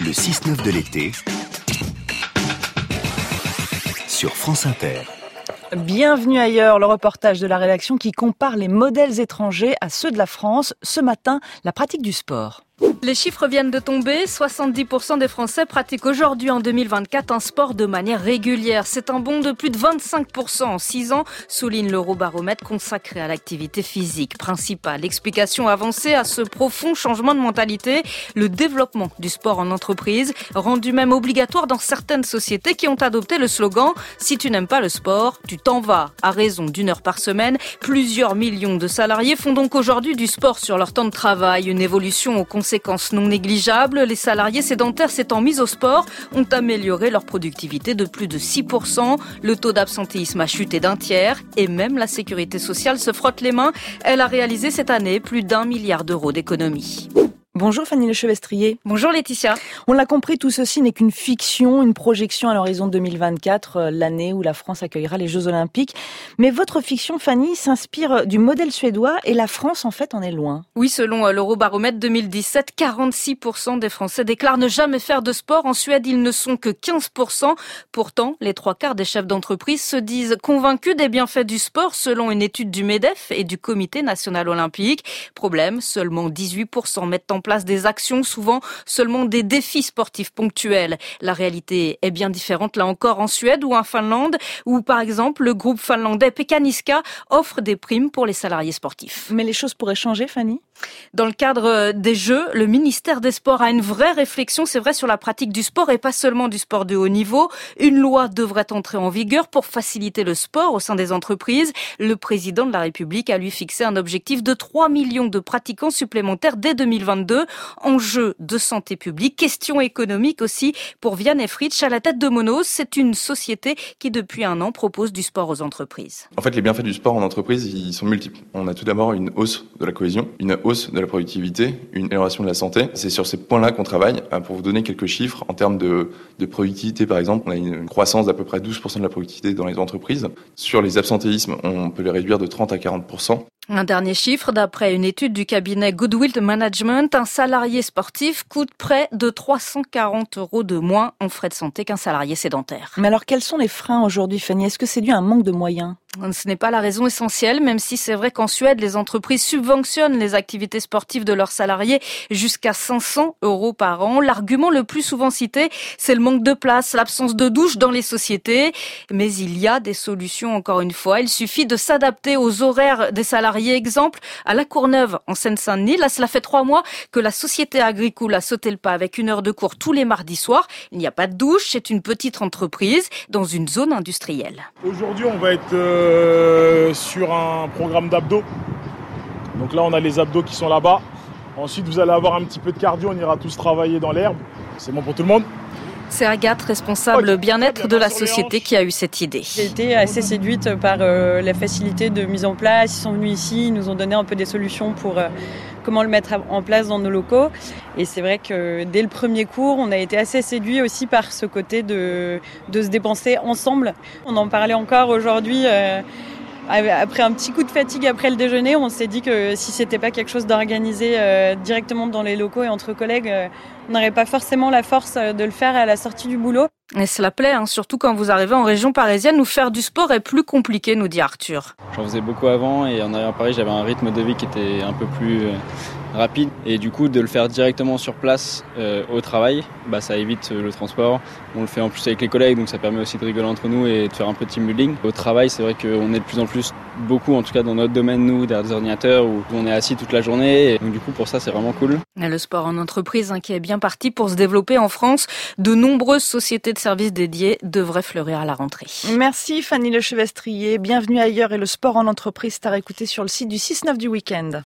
Le 6-9 de l'été sur France Inter. Bienvenue ailleurs, le reportage de la rédaction qui compare les modèles étrangers à ceux de la France. Ce matin, la pratique du sport. Les chiffres viennent de tomber. 70% des Français pratiquent aujourd'hui en 2024 un sport de manière régulière. C'est un bond de plus de 25% en 6 ans, souligne l'Eurobaromètre consacré à l'activité physique. Principale explication avancée à ce profond changement de mentalité, le développement du sport en entreprise, rendu même obligatoire dans certaines sociétés qui ont adopté le slogan Si tu n'aimes pas le sport, tu t'en vas. À raison d'une heure par semaine, plusieurs millions de salariés font donc aujourd'hui du sport sur leur temps de travail, une évolution aux conséquences non négligeables, les salariés sédentaires s'étant mis au sport ont amélioré leur productivité de plus de 6%. Le taux d'absentéisme a chuté d'un tiers et même la sécurité sociale se frotte les mains. Elle a réalisé cette année plus d'un milliard d'euros d'économies. Bonjour Fanny Lechevestrier. Bonjour Laetitia. On l'a compris, tout ceci n'est qu'une fiction, une projection à l'horizon 2024, euh, l'année où la France accueillera les Jeux Olympiques. Mais votre fiction, Fanny, s'inspire du modèle suédois et la France, en fait, en est loin. Oui, selon euh, l'Eurobaromètre 2017, 46% des Français déclarent ne jamais faire de sport. En Suède, ils ne sont que 15%. Pourtant, les trois quarts des chefs d'entreprise se disent convaincus des bienfaits du sport, selon une étude du MEDEF et du Comité national olympique. Problème, seulement 18% mettent en place des actions, souvent seulement des défis sportifs ponctuels. La réalité est bien différente là encore en Suède ou en Finlande, où par exemple le groupe finlandais Pekaniska offre des primes pour les salariés sportifs. Mais les choses pourraient changer, Fanny? Dans le cadre des Jeux, le ministère des Sports a une vraie réflexion, c'est vrai, sur la pratique du sport et pas seulement du sport de haut niveau. Une loi devrait entrer en vigueur pour faciliter le sport au sein des entreprises. Le président de la République a lui fixé un objectif de 3 millions de pratiquants supplémentaires dès 2022 enjeux de santé publique, questions économiques aussi pour Vianney Fritsch à la tête de Monos. C'est une société qui depuis un an propose du sport aux entreprises. En fait, les bienfaits du sport en entreprise, ils sont multiples. On a tout d'abord une hausse de la cohésion, une hausse de la productivité, une amélioration de la santé. C'est sur ces points-là qu'on travaille. Euh, pour vous donner quelques chiffres, en termes de, de productivité, par exemple, on a une croissance d'à peu près 12% de la productivité dans les entreprises. Sur les absentéismes, on peut les réduire de 30 à 40%. Un dernier chiffre, d'après une étude du cabinet Goodwill Management, un salarié sportif coûte près de 340 euros de moins en frais de santé qu'un salarié sédentaire. Mais alors quels sont les freins aujourd'hui, Fanny? Est-ce que c'est dû à un manque de moyens? Ce n'est pas la raison essentielle, même si c'est vrai qu'en Suède, les entreprises subventionnent les activités sportives de leurs salariés jusqu'à 500 euros par an. L'argument le plus souvent cité, c'est le manque de place, l'absence de douche dans les sociétés. Mais il y a des solutions, encore une fois. Il suffit de s'adapter aux horaires des salariés. Exemple, à La Courneuve, en Seine-Saint-Denis, cela fait trois mois que la société agricole a sauté le pas avec une heure de cours tous les mardis soirs. Il n'y a pas de douche, c'est une petite entreprise dans une zone industrielle. Aujourd'hui, on va être... Euh, euh, sur un programme d'abdos. Donc là, on a les abdos qui sont là-bas. Ensuite, vous allez avoir un petit peu de cardio. On ira tous travailler dans l'herbe. C'est bon pour tout le monde? C'est Agathe, responsable bien-être de la société, qui a eu cette idée. J'ai été assez séduite par euh, la facilité de mise en place. Ils sont venus ici, ils nous ont donné un peu des solutions pour euh, comment le mettre en place dans nos locaux. Et c'est vrai que dès le premier cours, on a été assez séduits aussi par ce côté de, se dépenser ensemble. On en parlait encore aujourd'hui. Euh, après un petit coup de fatigue après le déjeuner, on s'est dit que si c'était pas quelque chose d'organisé euh, directement dans les locaux et entre collègues, euh, on n'aurait pas forcément la force de le faire à la sortie du boulot. Et cela plaît, hein, surtout quand vous arrivez en région parisienne où faire du sport est plus compliqué, nous dit Arthur. J'en faisais beaucoup avant et en arrivant à Paris, j'avais un rythme de vie qui était un peu plus rapide. Et du coup, de le faire directement sur place euh, au travail, bah, ça évite euh, le transport. On le fait en plus avec les collègues, donc ça permet aussi de rigoler entre nous et de faire un peu de. Au travail, c'est vrai qu'on est de plus en plus beaucoup, en tout cas dans notre domaine, nous, derrière des ordinateurs, où on est assis toute la journée. Et donc du coup, pour ça, c'est vraiment cool. le sport en entreprise hein, qui est bien parti pour se développer en France. De nombreuses sociétés de services dédiés devraient fleurir à la rentrée. Merci Fanny Lechevestrier. Bienvenue ailleurs et le sport en entreprise, t'as écouté sur le site du 6-9 du week-end.